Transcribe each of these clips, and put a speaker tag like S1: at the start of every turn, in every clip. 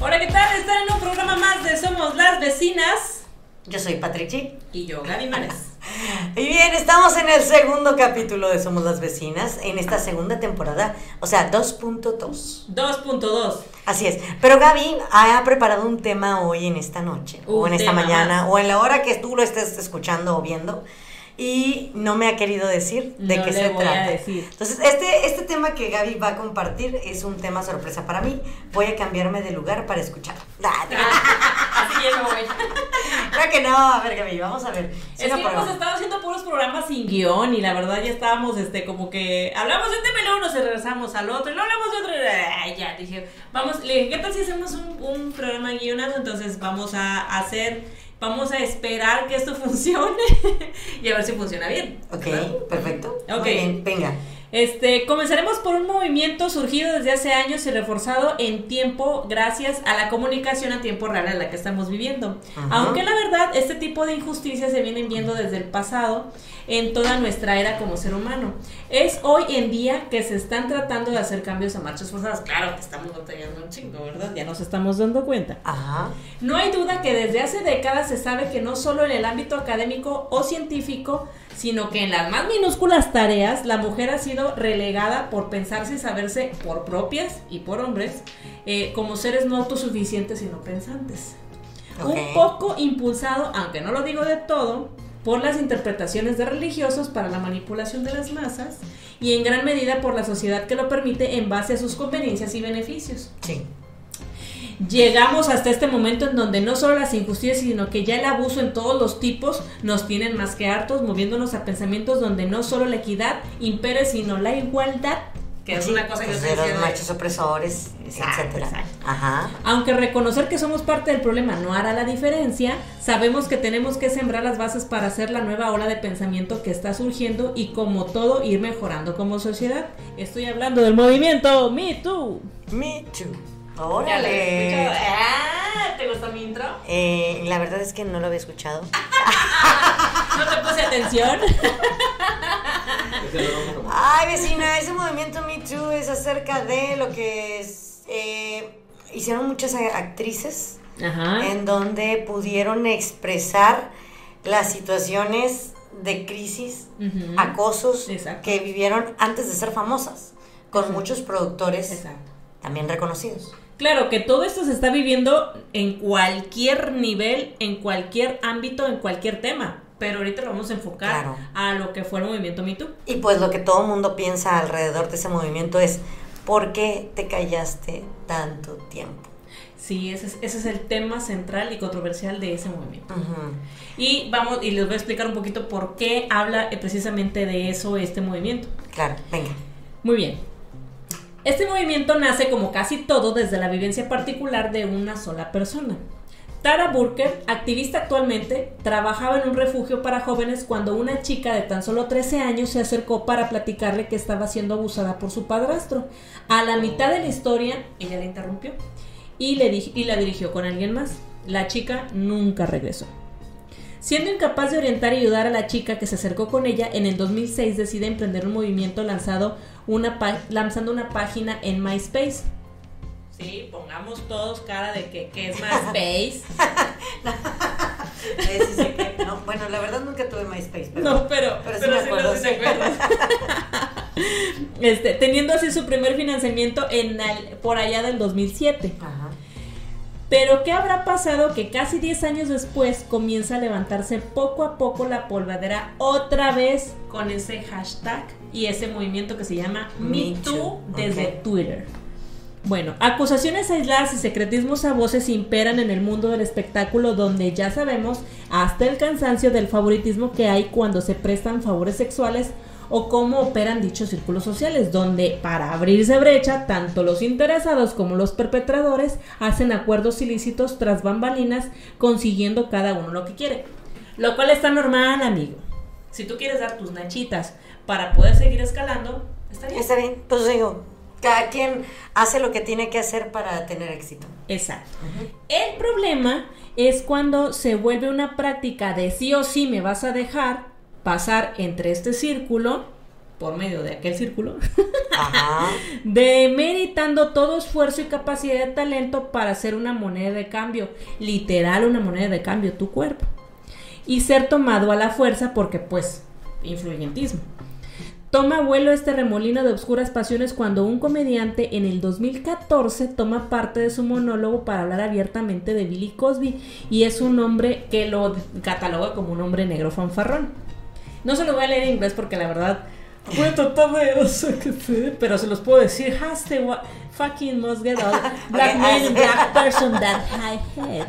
S1: Hola, ¿qué tal? Están en un programa más de Somos las Vecinas.
S2: Yo soy Patrici.
S1: Y yo, Gaby Mares.
S2: Y bien, estamos en el segundo capítulo de Somos las Vecinas, en esta segunda temporada, o sea, 2.2.
S1: 2.2.
S2: Así es. Pero Gaby ha preparado un tema hoy en esta noche, o
S1: Un
S2: en esta mañana,
S1: más.
S2: o en la hora que tú lo estés escuchando o viendo. Y no me ha querido decir de
S1: No
S2: qué se trata. Entonces, este, este tema que Gaby va a compartir es un tema sorpresa para mí. Voy a cambiarme de lugar para escuchar. Ah,
S1: Así voy.
S2: Creo que no. A ver, Gaby, vamos a ver.
S1: Es que hemos estado haciendo puros programas sin guion y la verdad ya estábamos, este, como que hablamos de un tema y luego nos regresamos al otro y luego hablamos de otro ay, ya, dije, vamos, le dije, ¿qué tal si hacemos un, un programa guionado? Entonces vamos a hacer, vamos a esperar que esto funcione y a ver si funciona bien.
S2: Ok,
S1: ¿verdad?
S2: perfecto.
S1: Ok.
S2: Bien, venga.
S1: Este, comenzaremos por un movimiento surgido desde hace años y reforzado en tiempo gracias a la comunicación a tiempo real en la que estamos viviendo.
S2: Ajá.
S1: Aunque la verdad, este tipo de injusticias se vienen viendo desde el pasado en toda nuestra era como ser humano. Es hoy en día que se están tratando de hacer cambios a marchas forzadas. Claro que estamos batallando un chingo, ¿verdad? Ya nos estamos dando cuenta.
S2: Ajá.
S1: No hay duda que desde hace décadas se sabe que no solo en el ámbito académico o científico, sino que en las más minúsculas tareas la mujer ha sido relegada por pensarse y saberse por propias y por hombres eh, como seres no autosuficientes y no pensantes.
S2: Ok.
S1: Un poco impulsado, aunque no lo digo de todo, por las interpretaciones de religiosos para la manipulación de las masas y en gran medida por la sociedad que lo permite en base a sus conveniencias y beneficios.
S2: Sí.
S1: Llegamos hasta este momento en donde no solo las injusticias, sino que ya el abuso en todos los tipos nos tienen más que hartos, moviéndonos a pensamientos donde no solo la equidad impere, sino la igualdad, que es
S2: Sí,
S1: una cosa que
S2: pues
S1: yo decía
S2: los machos opresores,
S1: Exacto,
S2: etcétera.
S1: exacto.
S2: Ajá.
S1: Aunque reconocer que somos parte del problema no hará la diferencia, sabemos que tenemos que sembrar las bases para hacer la nueva ola de pensamiento que está surgiendo y como todo ir mejorando como sociedad. Estoy hablando del movimiento Me Too.
S2: Me too. Órale.
S1: Ah, ¿Te gustó mi intro?
S2: Eh, la verdad es que no lo había escuchado.
S1: No te puse atención.
S2: Ay, vecina, ese movimiento Me Too es acerca de lo que es, eh, hicieron muchas actrices
S1: Ajá.
S2: en donde pudieron expresar las situaciones de crisis,
S1: Ujú.
S2: acosos
S1: Exacto.
S2: que vivieron antes de ser famosas, con
S1: Exacto.
S2: muchos productores
S1: Exacto.
S2: también reconocidos.
S1: Claro que todo esto se está viviendo en cualquier nivel, en cualquier ámbito, en cualquier tema. Pero ahorita lo vamos a enfocar
S2: Claro.
S1: a lo que fue el movimiento Me Too.
S2: Y pues lo que todo el mundo piensa alrededor de ese movimiento es, ¿por qué te callaste tanto tiempo?
S1: Sí, ese es, ese es el tema central y controversial de ese movimiento. Y vamos, y les voy a explicar un poquito por qué habla eh, precisamente de eso este movimiento.
S2: Claro, venga.
S1: Muy bien. Este movimiento nace como casi todo desde la vivencia particular de una sola persona. Tara Burker, activista actualmente, trabajaba en un refugio para jóvenes cuando una chica de tan solo 13 años se acercó para platicarle que estaba siendo abusada por su padrastro. A la mitad de la historia, ella la interrumpió y, le y la dirigió con alguien más. La chica nunca regresó. Siendo incapaz de orientar y ayudar a la chica que se acercó con ella, en el 2006 decide emprender un movimiento lanzado una pa- lanzando una página en MySpace. Sí, pongamos todos cara de que, que es MySpace.
S2: Eh, sí sé que- no, bueno, la verdad nunca tuve MySpace, pero...
S1: no, pero,
S2: pero sí
S1: pero
S2: me
S1: sí
S2: acuerdo,
S1: lo- sí. Este, teniendo así su primer financiamiento en el- por allá del 2007.
S2: Ajá.
S1: Pero ¿qué habrá pasado que casi 10 años después comienza a levantarse poco a poco la polvadera otra vez con ese hashtag y ese movimiento que se llama
S2: Me
S1: MeToo
S2: Too,
S1: desde. Twitter? Bueno, acusaciones aisladas y secretismos a voces imperan en el mundo del espectáculo donde ya sabemos hasta el cansancio del favoritismo que hay cuando se prestan favores sexuales o cómo operan dichos círculos sociales, donde para abrirse brecha, tanto los interesados como los perpetradores hacen acuerdos ilícitos tras bambalinas, consiguiendo cada uno lo que quiere. Lo cual está normal, amigo. Si tú quieres dar tus nachitas para poder seguir escalando, está bien.
S2: Está bien, pues digo, cada quien hace lo que tiene que hacer para tener éxito.
S1: Exacto. El problema es cuando se vuelve una práctica de sí o sí me vas a dejar pasar entre este círculo por medio de aquel círculo,
S2: Ajá.
S1: demeritando todo esfuerzo y capacidad de talento para ser una moneda de cambio, literal una moneda de cambio, tu cuerpo, y ser tomado a la fuerza porque pues, influyentismo. Toma vuelo este remolino de obscuras pasiones cuando un comediante en el 2014 toma parte de su monólogo para hablar abiertamente de Billy Cosby y es un hombre que lo cataloga como un hombre negro fanfarrón. No se lo voy a leer en inglés porque la verdad voy a tratar de pero se los puedo decir. Has the fucking must get out black
S2: Okay,
S1: man and black person that I hate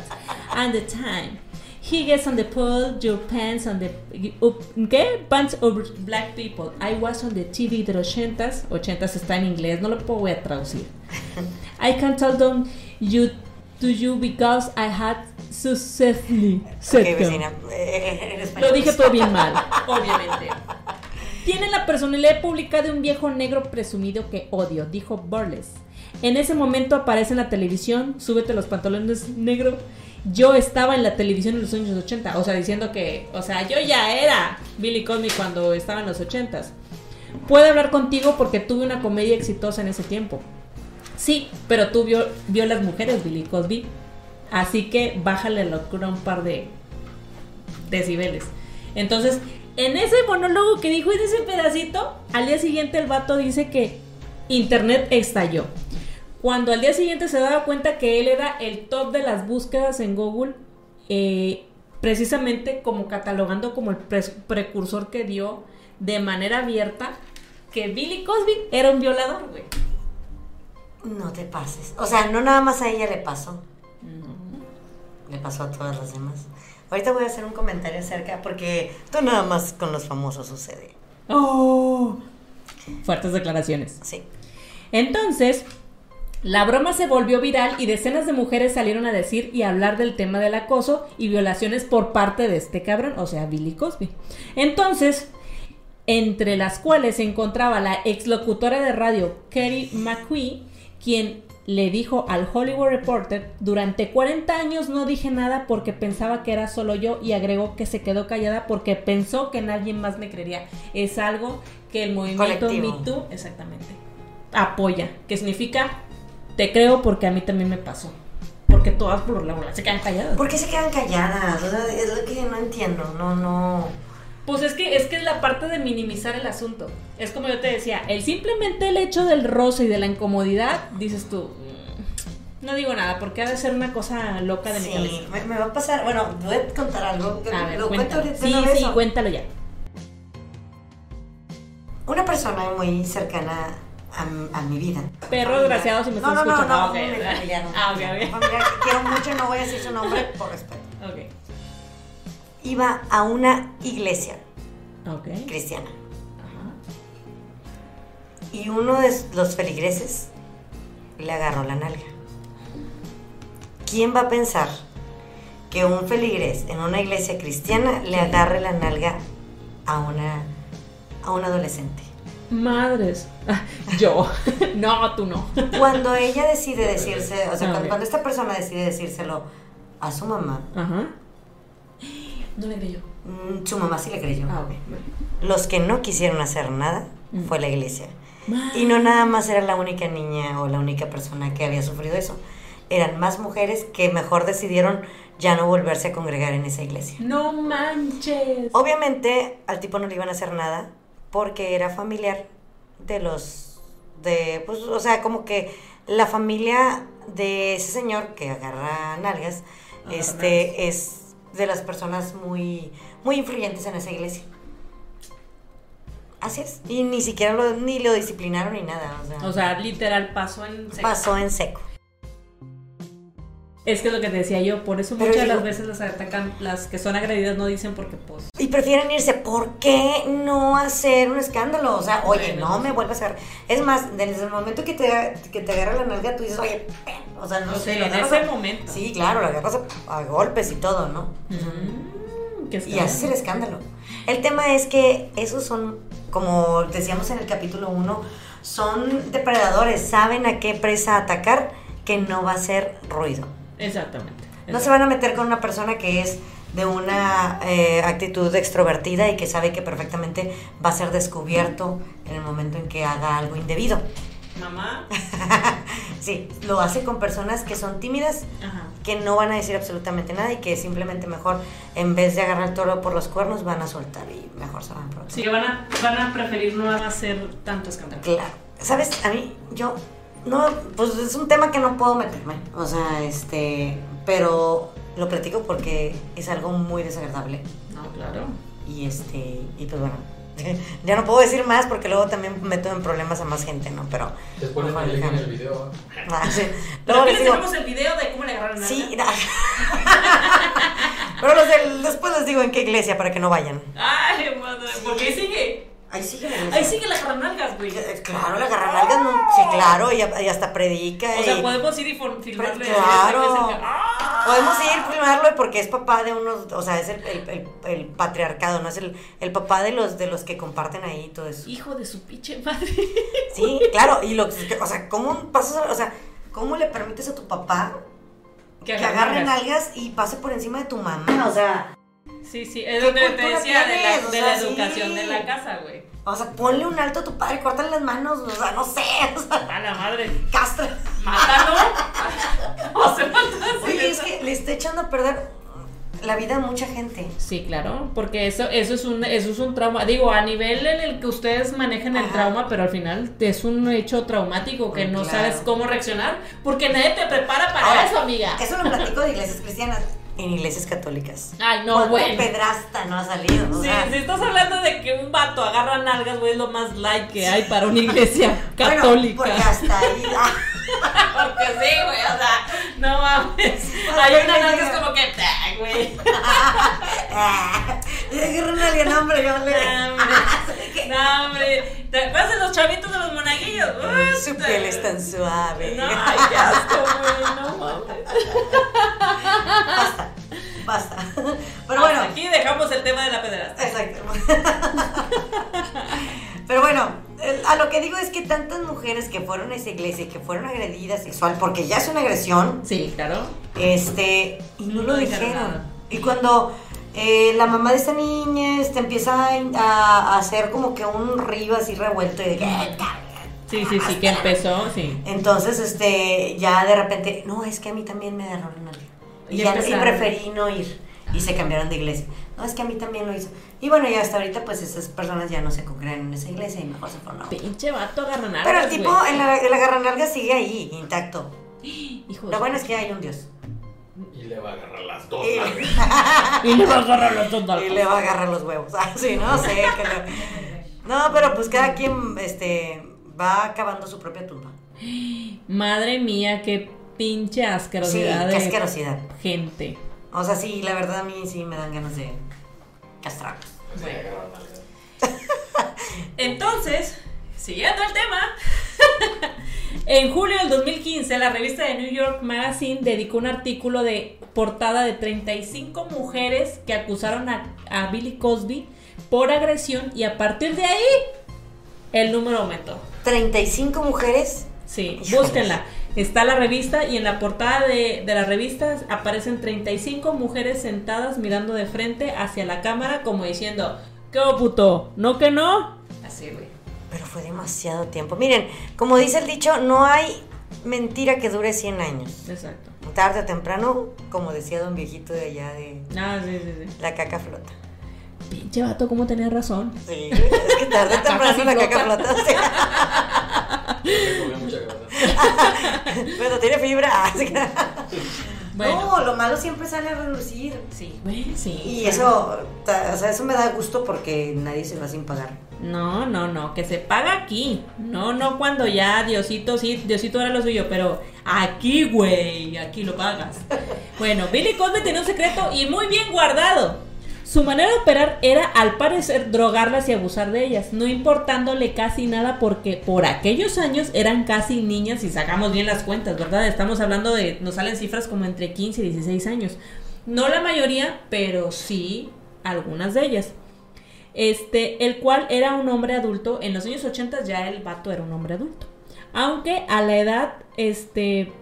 S1: and the time. He gets on the pole, your pants on the ¿qué? Pants of black people. I was on the TV de los 80s. 80s está en inglés, no lo puedo voy a traducir. I can tell them you to you because I had successfully said
S2: Ok,
S1: them.
S2: vecina. eh, en español.
S1: Lo dije todo bien mal, obviamente. Tiene la personalidad pública de un viejo negro presumido que odio, dijo Burles. En ese momento aparece en la televisión, súbete los pantalones negro. Yo estaba en la televisión en los años 80, o sea, diciendo que, o sea, yo ya era Billy Cosby cuando estaba en los 80s. Puedo hablar contigo porque tuve una comedia exitosa en ese tiempo. Sí, pero tú vio, vio las mujeres, Billy Cosby. Así que bájale la locura un par de decibeles. Entonces, en ese monólogo que dijo en ese pedacito, al día siguiente el vato dice que Internet estalló. Cuando al día siguiente se daba cuenta que él era el top de las búsquedas en Google, eh, precisamente como catalogando como el precursor que dio de manera abierta que Billy Cosby era un violador, güey.
S2: No te pases. O sea, no nada más a ella le pasó. Le pasó a todas las demás. Ahorita voy a hacer un comentario acerca, porque esto nada más con los famosos sucede.
S1: Oh. Fuertes declaraciones.
S2: Sí.
S1: Entonces, la broma se volvió viral y decenas de mujeres salieron a decir y hablar del tema del acoso y violaciones por parte de este cabrón, o sea, Billy Cosby. Entonces, entre las cuales se encontraba la exlocutora de radio Kerry McQueen, quien le dijo al Hollywood Reporter, durante 40 años no dije nada porque pensaba que era solo yo y agregó que se quedó callada porque pensó que nadie más me creería. Es algo que el movimiento
S2: Colectivo.
S1: Me Too, exactamente, apoya, que significa te creo porque a mí también me pasó. Porque todas por la bola se quedan calladas.
S2: ¿Por qué se quedan calladas? O sea, es lo que no entiendo. No, no.
S1: Pues es que es que es la parte de minimizar el asunto. Es como yo te decía, el simplemente el hecho del roce y de la incomodidad, dices tú, "Mm, no digo nada, porque ha de ser una cosa loca de mi
S2: Sí,
S1: cabeza.
S2: me, me va a pasar. Bueno, voy a contar algo.
S1: A ver,
S2: lo cuento
S1: cuéntalo.
S2: ahorita
S1: Sí, sí, cuéntalo ya.
S2: Una persona muy cercana a, a mi vida.
S1: Perro desgraciado, si me
S2: no,
S1: estás
S2: no, no,
S1: escuchando.
S2: no,
S1: Ah,
S2: un
S1: Ah,
S2: que quiero mucho, no voy a decir su nombre por respeto.
S1: Ok.
S2: Iba a una iglesia cristiana
S1: Ajá.
S2: y uno de los feligreses le agarró la nalga. ¿Quién va a pensar que un feligres en una iglesia cristiana le agarre la nalga a una a un adolescente?
S1: Madres. Yo. no, tú no.
S2: Cuando ella decide decirse, o sea, cuando, cuando esta persona decide decírselo a su mamá,
S1: Ajá. No le creyó.
S2: mm, su mamá sí le creyó.
S1: Ah, ok.
S2: Los que no quisieron hacer nada
S1: Mm.
S2: fue la iglesia. Y no nada más era la única niña o la única persona que había sufrido eso. Eran más mujeres que mejor decidieron ya no volverse a congregar en esa iglesia.
S1: No manches.
S2: Obviamente al tipo no le iban a hacer nada porque era familiar de los de pues o sea, como que la familia de ese señor que agarra nalgas este es de las personas muy muy influyentes en esa iglesia. Así es. Y ni siquiera lo, ni lo disciplinaron ni nada. O sea,
S1: O sea, literal pasó en seco.
S2: pasó en seco.
S1: Es que es lo que te decía yo, por eso muchas de las veces las atacan, las que son agredidas no dicen porque pues...
S2: Y prefieren irse. ¿Por qué no hacer un escándalo? O sea, oye, no
S1: pues
S2: me vuelvas a agarrar. Es más, desde el momento que te, que te agarra la nalga, tú dices, oye, o sea, no
S1: O
S2: sé.
S1: sea, en ese
S2: a-
S1: momento.
S2: Sí, claro, lo agarras a, a golpes y todo, ¿no?
S1: Mm, qué
S2: Y haces el escándalo. El tema es que esos son, como decíamos en el capítulo 1, son depredadores, saben a qué presa atacar que no va a hacer ruido.
S1: Exactamente.
S2: No se van a meter con una persona que es de una eh, actitud extrovertida y que sabe que perfectamente va a ser descubierto en el momento en que haga algo indebido.
S1: Mamá.
S2: sí, lo hace con personas que son tímidas,
S1: Ajá.
S2: que no van a decir absolutamente nada y que simplemente mejor, en vez de agarrar el toro por los cuernos, van a soltar y mejor se van otro.
S1: Sí, van a, van a preferir no hacer tanto escándalo.
S2: Claro. ¿Sabes? A mí, yo, no, pues es un tema que no puedo meterme. O sea, este, pero lo platico porque es algo muy desagradable.
S1: No, claro.
S2: Y este, y pues bueno, ya no puedo decir más porque luego también meto en problemas a más gente, ¿no? Pero.
S3: Les ponen
S2: mejor
S3: el en el video.
S2: Ah, sí.
S1: Pero
S2: Luego les digo,
S1: dejamos el video de cómo le agarraron a
S2: sí, pero los del- después les digo en qué iglesia para que no vayan.
S1: Ay, madre. ¿Por qué sigue?
S2: Ahí sigue la
S1: Ahí sigue la carnalgas, güey.
S2: Eh, Claro, la garranalgas, no, sí, claro, y, y hasta predica.
S1: O sea,
S2: y-
S1: podemos ir y filmarle.
S2: Claro.
S1: ¡Ah!
S2: Podemos ir filmarlo porque es papá de unos, o sea, es el, el- el- el patriarcado, ¿no? Es el, el papá de los de los que comparten ahí todo eso.
S1: Hijo de su pinche madre.
S2: Sí, claro, y lo o sea, ¿cómo pasas, o sea, cómo le permites a tu papá que agarre
S1: nalgas.
S2: nalgas y pase por encima de tu mamá? O sea,
S1: Sí, sí, es
S2: ¿Qué
S1: donde te decía de la,
S2: sea, sí.
S1: educación de la casa, güey.
S2: o sea, ponle un alto a tu padre, córtale las manos, o sea, no sé, o sea,
S1: A la madre.
S2: castra.
S1: Mátalo. o sea.
S2: Oye, es que le está echando a perder la vida a mucha gente.
S1: Sí, claro, porque eso, eso es un, eso es un trauma. Digo, a nivel en el que ustedes manejan el
S2: Ajá.
S1: trauma, pero al final es un hecho traumático que no
S2: claro.
S1: sabes cómo reaccionar, porque nadie te prepara para
S2: Ahora,
S1: eso, amiga.
S2: Eso lo platico de iglesias cristianas. En iglesias católicas.
S1: Ay, no,
S2: ¿Cuánto
S1: bueno.
S2: pedrasta no ha salido? O
S1: Sí,
S2: sea,
S1: si estás hablando de que un vato agarra nalgas, güey, es lo más like que hay para una iglesia
S2: bueno,
S1: católica.
S2: porque hasta ahí. ah,
S1: Porque sí, güey, o sea, no mames. Hay una nalga es como que, "Ah, güey.
S2: una alien, hombre, yo le.
S1: No, hombre. No, hombre. ¿Te acuerdas de los chavitos de los monaguillos?
S2: Su piel es tan suave.
S1: No, ay, qué asco, güey, no mames.
S2: Basta, basta. Pero
S1: Hasta
S2: bueno,
S1: aquí dejamos el tema de la pederasta.
S2: exacto. Pero bueno, a lo que digo es que tantas mujeres que fueron a esa iglesia y que fueron agredidas sexual, porque ya es una agresión,
S1: Sí, claro.
S2: este, y no lo
S1: No dijeron.
S2: Y cuando eh, la mamá de esta niña este, empieza a, a hacer como que un río así revuelto y de que,
S1: Sí, sí, sí, que empezó, sí.
S2: Entonces, este, ya de repente, no, es que a mí también me la nalga. Y, ya y preferí no ir. Y se cambiaron de iglesia. No, es que a mí también lo hizo. Y bueno, ya hasta ahorita, pues esas personas ya no se congregan en esa iglesia y mejor se fueron a.
S1: Pinche vato agarra nalgas,
S2: Pero el tipo, en la garranalga sigue ahí, intacto.
S1: Hijo
S2: Lo bueno es que hay un Dios.
S3: Y le va a agarrar las dos
S2: Y.
S1: Y le va a agarrar los dos
S2: y le va a agarrar los huevos. Así, no sé. que le- No, pero pues cada quien este, va cavando su propia tumba.
S1: Madre mía, qué pinche
S2: Sí,
S1: asquerosidad
S2: qué
S1: de
S2: asquerosidad.
S1: gente.
S2: O sea, sí, la verdad a mí sí me dan ganas de castrarlos.
S3: Sí.
S1: Entonces, siguiendo el tema, en julio del 2015 la revista de New York Magazine dedicó un artículo de portada de 35 mujeres que acusaron a, a Billy Cosby por agresión y a partir de ahí el número aumentó.
S2: 35 mujeres.
S1: Sí, búsquenla. Está la revista y en la portada de, de la revista aparecen 35 mujeres sentadas mirando de frente hacia la cámara como diciendo, ¿qué puto? ¿No que no? Así, güey.
S2: Pero fue demasiado tiempo. Miren, como dice el dicho, no hay mentira que dure 100 años.
S1: Exacto.
S2: Tarde o temprano, como decía don viejito de allá de
S1: Ah, sí, sí, sí.
S2: la caca flota.
S1: Pinche vato, ¿cómo tenía razón?
S2: Sí, es que tarde o temprano la caca
S1: flota.
S3: mucha grasa.
S2: Pero tiene fibra. así que-
S1: Bueno.
S2: No, lo malo siempre sale a relucir.
S1: Sí, sí.
S2: Y
S1: claro.
S2: eso, o sea, eso me da gusto porque nadie se va sin pagar.
S1: No, no, no, que se paga aquí. No, no cuando ya Diosito, sí, Diosito era lo suyo, pero aquí, güey, aquí lo pagas. Bueno, Billy Cosby tenía un secreto y muy bien guardado. Su manera de operar era, al parecer, drogarlas y abusar de ellas, no importándole casi nada porque por aquellos años eran casi niñas y sacamos bien las cuentas, ¿verdad? Estamos hablando de, nos salen cifras como entre 15 y 16 años. No la mayoría, pero sí algunas de ellas este, el cual era un hombre adulto. En los años 80 ya el vato era un hombre adulto. Aunque a la edad, este,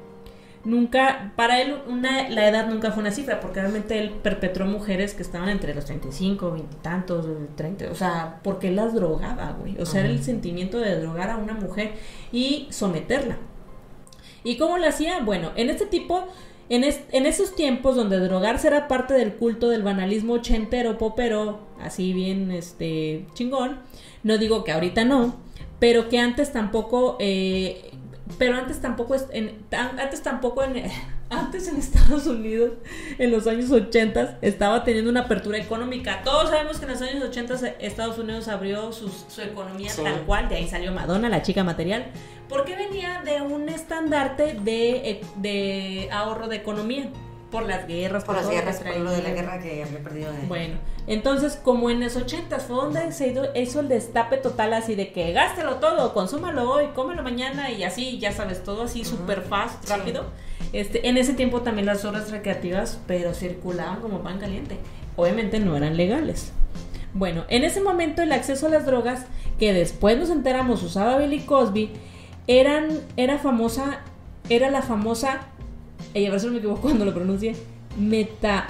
S1: nunca, para él una, la edad nunca fue una cifra, porque realmente él perpetró mujeres que estaban entre los 35, 20 y tantos, 30, o sea, porque él las drogaba, güey. O sea, era el sentimiento de drogar a una mujer y someterla. ¿Y cómo lo hacía? Bueno, en este tipo, en, es- en esos tiempos donde drogarse era parte del culto del banalismo ochentero, popero, así bien, este, chingón, no digo que ahorita no, pero que antes tampoco, eh, pero antes tampoco, antes tampoco en, antes en Estados Unidos, en los años 80, estaba teniendo una apertura económica. Todos sabemos que en los años 80 se- Estados Unidos abrió sus- su economía
S2: Sí.
S1: tal cual, de ahí salió Madonna, la chica material, porque venía de un estandarte de, eh, de ahorro de economía, por las guerras,
S2: Por las
S1: lo que
S2: guerras, por lo de la guerra que había perdido de...
S1: Bueno, entonces como en los 80 fue donde se hizo- el destape total así de que gástelo todo, consúmalo hoy, cómelo mañana y así, ya sabes, todo así súper fast,
S2: Sí.
S1: rápido. Este, en ese tiempo también las horas recreativas, pero circulaban como pan caliente. Obviamente no eran legales. Bueno, en ese momento el acceso a las drogas, que después nos enteramos usaba Billy Cosby, eran, era famosa, era la famosa, y a ver si no me equivoco cuando lo pronuncie, metacualona.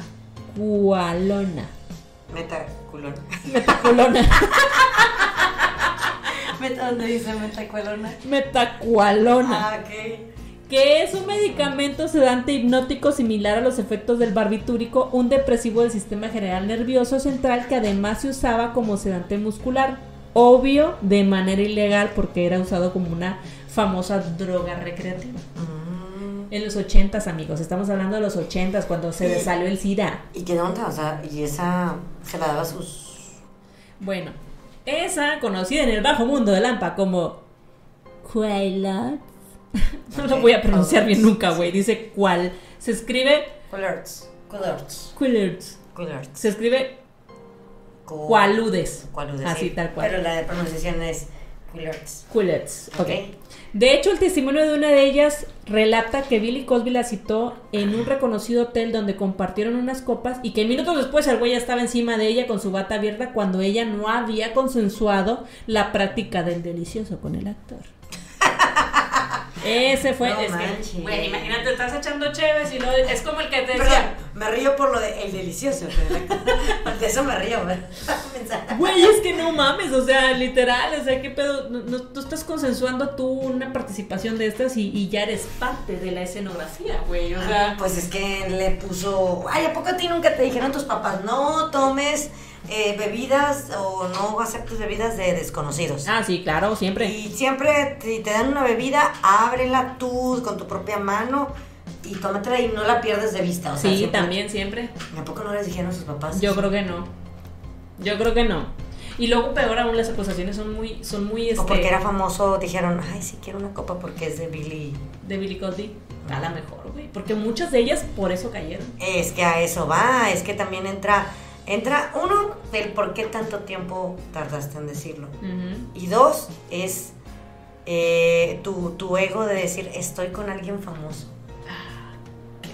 S1: Metaculona.
S2: Meta, ¿Dónde dice metaculona?
S1: Metacualona.
S2: Ah, ok.
S1: Que es un medicamento sedante hipnótico similar a los efectos del barbitúrico, un depresivo del sistema general nervioso central que además se usaba como sedante muscular. Obvio, de manera ilegal, porque era usado como una famosa droga recreativa. En los ochentas, amigos, estamos hablando de los ochentas, cuando se
S2: Y-
S1: desalió el SIDA.
S2: ¿Y qué onda? O sea, y esa se la daba sus...
S1: Bueno, esa, conocida en el bajo mundo de Lampa como Quaaludes. No lo voy a pronunciar bien nunca, güey. Dice cuál. Se escribe.
S2: Cullerts.
S1: Quaaludes.
S2: Cullerts.
S1: Se escribe
S2: Cu-
S1: Quaaludes.
S2: Cualudes,
S1: Así,
S2: sí.
S1: tal cual.
S2: Pero la de pronunciación es Cullerts.
S1: Quaaludes. Ok.
S2: Ok.
S1: De hecho, el testimonio de una de ellas relata que Billy Cosby la citó en un reconocido hotel donde compartieron unas copas y que minutos después el güey ya estaba encima de ella con su bata abierta cuando ella no había consensuado la práctica del delicioso con el actor. Ese fue.
S2: No
S1: es que,
S2: manches.
S1: güey, imagínate, estás echando chéves y luego es como el que te
S2: Perdón,
S1: decía.
S2: Me río por lo de el delicioso. pero de eso me río, güey.
S1: Güey, es que no mames, o sea, literal, o sea, ¿qué pedo? No, no- tú estás consensuando tú una participación de estas y, y ya eres parte de la escenografía, güey, o sea.
S2: Pues es que le puso. Ay, ¿a poco a ti nunca te dijeron tus papás? No tomes eh, bebidas o no aceptes bebidas de desconocidos.
S1: Ah, sí, claro, siempre.
S2: Y siempre, si te dan una bebida, ábrela tú con tu propia mano y tómatela y no la pierdes de vista. O sea,
S1: Sí,
S2: siempre-
S1: también, siempre.
S2: ¿A poco no les dijeron a sus papás?
S1: Yo creo que no. Yo creo que no. Y luego peor aún las acusaciones son muy, son muy este,
S2: O porque era famoso, dijeron, ay, sí quiero una copa porque es de Billy.
S1: de Billy Cosby. A lo mejor, güey. Porque muchas de ellas por eso cayeron.
S2: Es que a eso va, es que también entra, entra uno, el por qué tanto tiempo tardaste en decirlo. Y dos, es eh, tu, tu ego de decir, estoy con alguien famoso.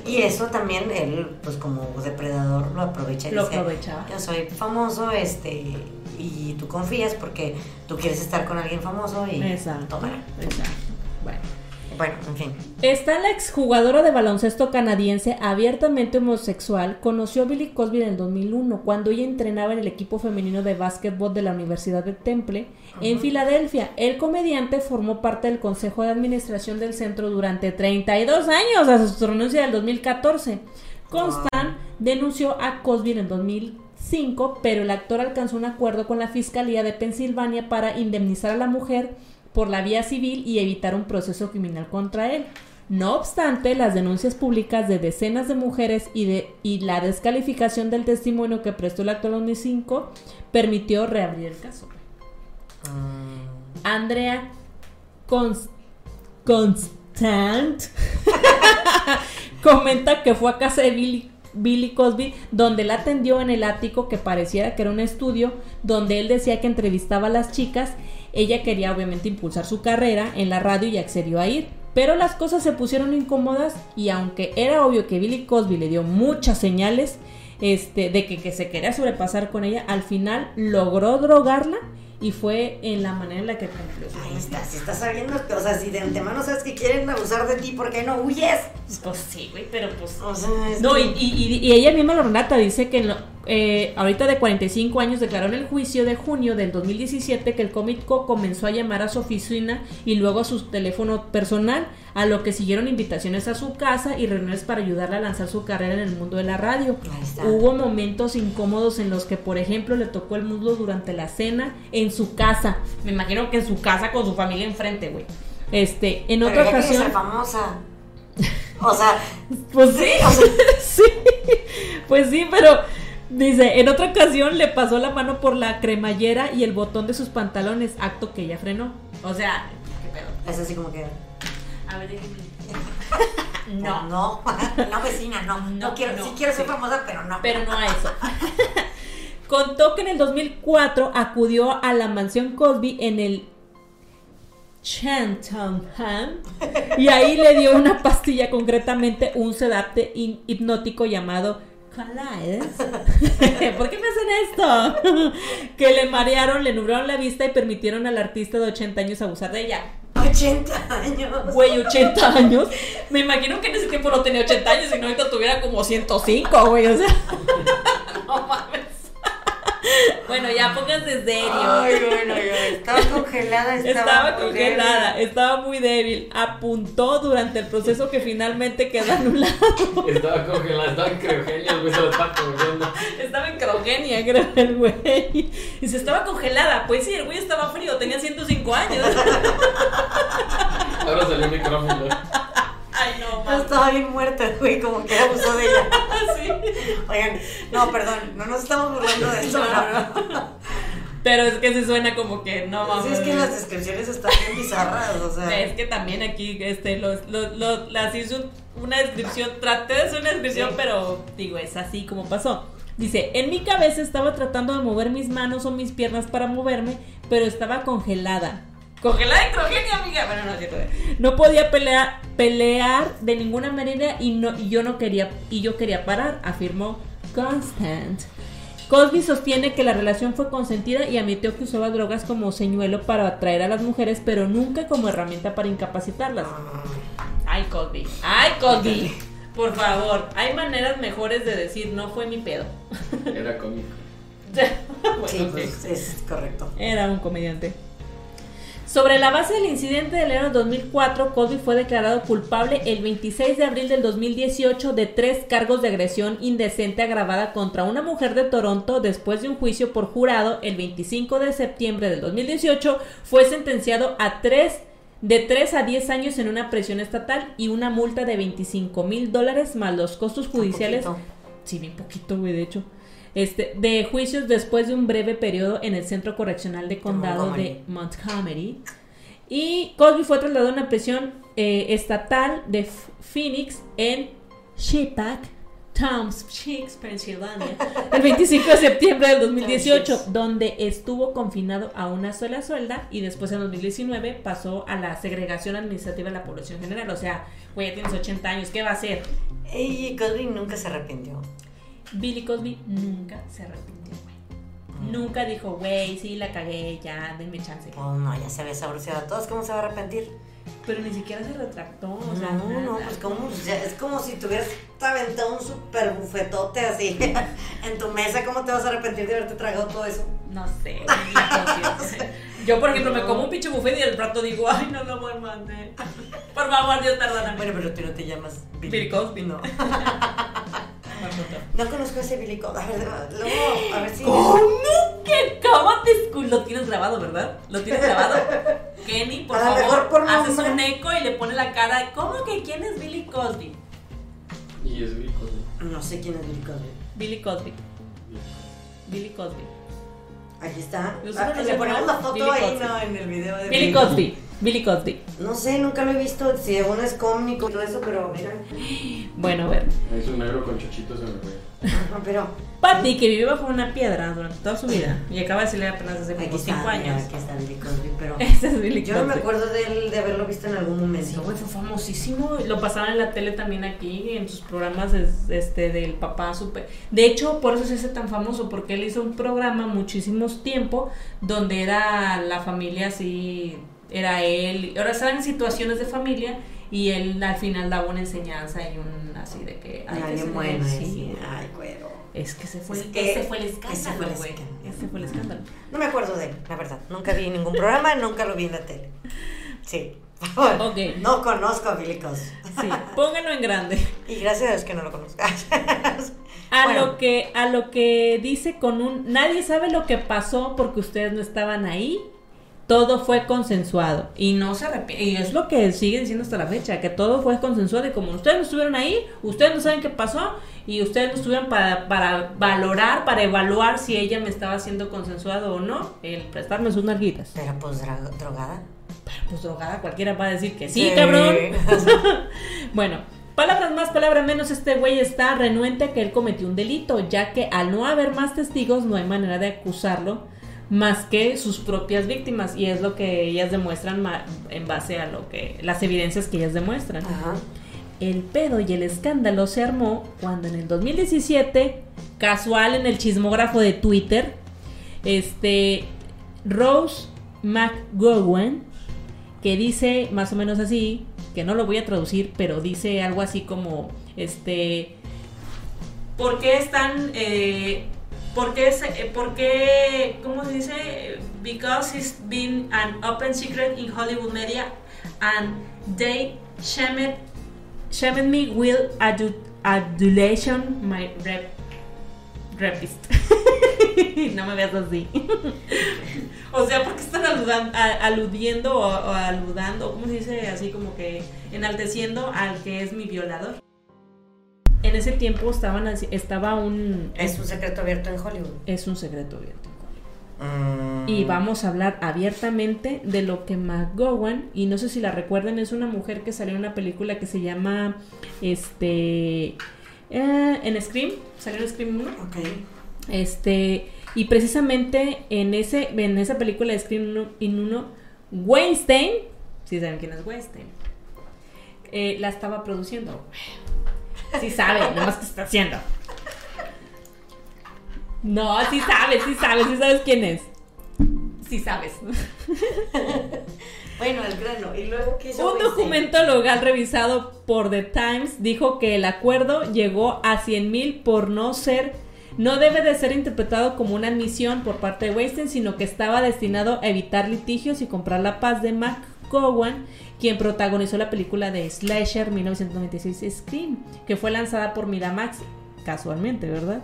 S2: Y eso también él, pues como depredador, lo aprovecha y
S1: Lo
S2: dice, yo soy famoso, este, y tú confías porque tú quieres estar con alguien famoso y
S1: Exacto.
S2: tómala.
S1: Exacto. Bueno.
S2: Bueno, en fin.
S1: Está la exjugadora de baloncesto canadiense abiertamente homosexual. Conoció a Billy Cosby en el 2001 cuando ella entrenaba en el equipo femenino de básquetbol de la Universidad de Temple en Filadelfia. El comediante formó parte del consejo de administración del centro durante 32 años hasta su renuncia del 2014. Constant denunció a Cosby en el 2005, pero el actor alcanzó un acuerdo con la Fiscalía de Pensilvania para indemnizar a la mujer por la vía civil y evitar un proceso criminal contra él. No obstante, las denuncias públicas de decenas de mujeres y, de, y la descalificación del testimonio que prestó el actor en 2005 permitió reabrir el caso.
S2: Mm,
S1: Andrea Const- Constant comenta que fue a casa de Billy, Billy Cosby donde la atendió en el ático que pareciera que era un estudio donde él decía que entrevistaba a las chicas. Ella quería obviamente impulsar su carrera en la radio y accedió a ir. Pero las cosas se pusieron incómodas y aunque era obvio que Billy Cosby le dio muchas señales este, de que, que se quería sobrepasar con ella, al final logró drogarla y fue en la manera en la que su
S2: Ahí está, si estás sabiendo, o sea, si de antemano sabes que quieren abusar de ti, ¿por qué no huyes?
S1: Pues sí, güey, pero pues...
S2: O sea,
S1: No,
S2: que-
S1: y, y- y- ella misma lo relata, dice que en lo- eh, ahorita de 45 años declaró en el juicio de junio del 2017 que el cómico comenzó a llamar a su oficina y luego a su teléfono personal, a lo que siguieron invitaciones a su casa y reuniones para ayudarle a lanzar su carrera en el mundo de la radio.
S2: Ahí está.
S1: Hubo momentos incómodos en los que, por ejemplo, le tocó el muslo durante la cena en su casa. Me imagino que en su casa con su familia enfrente, güey. Este, en
S2: Pero
S1: otra ocasión...
S2: famosa. O sea,
S1: Pues sí, sí, pues sí, pero dice, en otra ocasión le pasó la mano por la cremallera y el botón de sus pantalones, acto que ella frenó. O sea, ¿qué pedo?
S2: es así como que.
S1: A ver, déjeme.
S2: No, no, no, vecina, no. No,
S1: No,
S2: quiero,
S1: no,
S2: sí quiero ser
S1: sí.
S2: famosa, pero no.
S1: Pero no a eso. Contó que en el 2004 acudió a la mansión Cosby en el Cheltenham y ahí le dio una pastilla, concretamente un sedante hipnótico llamado Calides. ¿Por qué me hacen esto? que le marearon, le nublaron la vista y permitieron al artista de 80 años abusar de ella.
S2: 80 años.
S1: Güey, 80 años. Me imagino que en ese tiempo no tenía 80 años y no ahorita tuviera como 105, güey. O sea, no mames. Bueno, ya pónganse serio.
S2: Ay, bueno, estaba congelada. Estaba,
S1: congelada,
S2: débil.
S1: estaba muy débil. Apuntó durante el proceso que finalmente quedó anulado.
S3: Estaba congelada, estaba en criogenia, güey, se lo estaba cogiendo.
S1: Estaba en crogenia, creo, el güey. Y se estaba congelada. Pues sí, el güey estaba frío, tenía 105 años.
S3: Ahora salió el micrófono.
S1: Ay, no, mames.
S2: estaba bien muerta, güey, como que abusó de ella.
S1: Sí.
S2: Oigan, no, perdón, no nos estamos burlando de esto,
S1: No,
S2: no.
S1: Pero es que se suena como que no
S2: Sí,
S1: mames.
S2: es que las descripciones están bien bizarras, o sea.
S1: Es que también aquí este, los, los, los- las hizo una descripción, traté de hacer una descripción,
S2: Sí.
S1: pero digo, es así como pasó. Dice, en mi cabeza estaba tratando de mover mis manos o mis piernas para moverme, pero estaba congelada. Congelada en crogenia, amiga. Bueno, no es cierto. No podía pelear, pelear de ninguna manera y, no, y yo no quería, y yo quería parar, afirmó Constant. Cosby sostiene que la relación fue consentida y admitió que usaba drogas como señuelo para atraer a las mujeres, pero nunca como herramienta para incapacitarlas. Ay, Cosby. Ay, Cosby. Por favor, hay maneras mejores de decir no fue mi pedo.
S3: Era cómico.
S1: Bueno,
S2: Sí, pues es correcto.
S1: Era un comediante. Sobre la base del incidente del año 2004, Cosby fue declarado culpable el 26 de abril del 2018 de tres cargos de agresión indecente agravada contra una mujer de Toronto después de un juicio por jurado el 25 de septiembre del 2018. Fue sentenciado a tres de 3 a 10 años en una prisión estatal y una multa de 25 mil dólares más los costos judiciales. Sí, bien poquito, güey, de hecho. Este, de juicios después de un breve periodo en el Centro Correccional de Condado de Montgomery. Y Cosby fue trasladado a una prisión eh, estatal de Phoenix en Sheepak, Township, Pennsylvania, el 25 de septiembre del 2018,
S2: Townships.
S1: donde estuvo confinado a una sola suelda y después en 2019 pasó a la segregación administrativa de la población general. O sea, güey, ya tienes 80 años, ¿qué va a hacer?
S2: Y Cosby nunca se arrepintió.
S1: Billy Cosby nunca se arrepintió, güey. Nunca dijo, güey, sí, la cagué, ya, denme chance.
S2: Pues no, ya se había saboreado a todos. ¿Cómo se va a arrepentir?
S1: Pero ni siquiera se retractó, o sea,
S2: no, no,
S1: nada.
S2: pues como, es como si tuvieras aventado un super bufetote así en tu mesa. ¿Cómo te vas a arrepentir de haberte tragado todo eso?
S1: No sé, no sé. Yo, por ejemplo, me como un pinche buffet y el plato digo, ay, no a mandar. Por favor, Dios, perdóname.
S2: Bueno, pero tú no te llamas
S1: Billy Cosby.
S2: No. No conozco a ese Billy Cosby. A ver, luego, a ver si.
S1: ¿Cómo? ¿Qué? ¿Cómo te escu- Lo tienes grabado, ¿verdad? Lo tienes grabado. Kenny, por
S2: A
S1: favor,
S2: mejor por
S1: haces un eco y le pone la cara. ¿Cómo que quién es Billy Cosby?
S3: Y es Vico, ¿no?
S2: No sé quién es Billy Cosby.
S1: Billy Cosby. Billy Cosby.
S2: Aquí está. Ah, le ponemos la foto
S1: Billy
S2: ahí,
S1: Cosby.
S2: no, en el video de
S1: Billy Cosby. Billy Cosby.
S2: No sé, nunca lo he visto. Si uno es cómico y todo eso, pero miren.
S1: Bueno, a ver.
S3: Es un negro con chochitos en el cuello.
S2: No, pero.
S1: Patty, que vivió bajo una piedra durante toda su vida y acaba de salir apenas hace como 5
S2: está, mira,
S1: años.
S2: aquí está Billy Cosby, pero.
S1: Ese es Billy
S2: Yo no me
S1: Cosby.
S2: acuerdo de, él, de haberlo visto en algún
S1: Sí,
S2: momento.
S1: güey, fue famosísimo. Lo pasaban en la tele también aquí, en sus programas de- este, del papá super. De hecho, por eso se hace tan famoso, porque él hizo un programa muchísimos tiempo donde era la familia así, era él. Ahora estaban en situaciones de familia y él al final daba una enseñanza y un así de que.
S2: Ay,
S1: que
S2: bien
S1: ser-
S2: bueno,
S1: sí.
S2: sí. Ay, güero.
S1: Es que ese fue,
S2: Es que-
S1: ese fue el
S2: ese
S1: escándalo, güey.
S2: escándalo.
S1: Ese fue el escándalo.
S2: No me acuerdo de él, la verdad. Nunca vi ningún programa, nunca lo vi en la tele. Sí. por favor.
S1: Ok.
S2: No conozco a Billy.
S1: Sí, pónganlo en grande.
S2: Y gracias a Dios que no lo conozco.
S1: A
S2: Bueno.
S1: lo que a lo que dice con un nadie sabe lo que pasó porque ustedes no estaban ahí. Todo fue consensuado y no se arrepiente. Y es lo que sigue diciendo hasta la fecha, que todo fue consensuado y como ustedes no estuvieron ahí, ustedes no saben qué pasó y ustedes no estuvieron para, para valorar, para evaluar si ella me estaba haciendo consensuado o no, el prestarme sus narguitas.
S2: Pero pues drogada.
S1: Pero pues drogada cualquiera va a decir que sí, cabrón. Bueno, palabras más, palabras menos, este güey está renuente a que él cometió un delito, ya que al no haber más testigos no hay manera de acusarlo más que sus propias víctimas y es lo que ellas demuestran en base a lo que las evidencias que ellas demuestran.
S2: Ajá.
S1: El pedo y el escándalo se armó cuando en el 2017, casual en el chismógrafo de Twitter, este Rose McGowan, que dice más o menos así, que no lo voy a traducir, pero dice algo así como, este, ¿por qué están, eh, por qué, se- eh, por qué, cómo se dice? Because it's been an open secret in Hollywood media and they shamed, shamed me adu- adulation my rep, rapist. no me veas así. o sea, porque están aludiendo o, o aludando, ¿cómo se dice? Así como que enalteciendo al que es mi violador. En ese tiempo estaban así- estaba un...
S2: Es un secreto abierto en Hollywood.
S1: es un secreto abierto.
S2: Mm.
S1: Y vamos a hablar abiertamente de lo que McGowan, y no sé si la recuerdan, es una mujer que salió en una película que se llama, este, eh, en Scream, salió en Scream 1.
S2: Ok.
S1: Este, y precisamente en, ese, en esa película de Scream 1, Weinstein, si saben quién es Weinstein, eh, la estaba produciendo. Sí sabe, nada más que está haciendo. No, sí sabes, sí sabes, sí sabes quién es. Sí sabes.
S2: Bueno, el grano. ¿Y luego hizo
S1: Un documento legal revisado por The Times dijo que el acuerdo llegó a 100 mil por no ser, no debe de ser interpretado como una admisión por parte de Weinstein, sino que estaba destinado a evitar litigios y comprar la paz de McGowan, quien protagonizó la película de Slasher 1996 Scream, que fue lanzada por Miramax, casualmente, ¿verdad?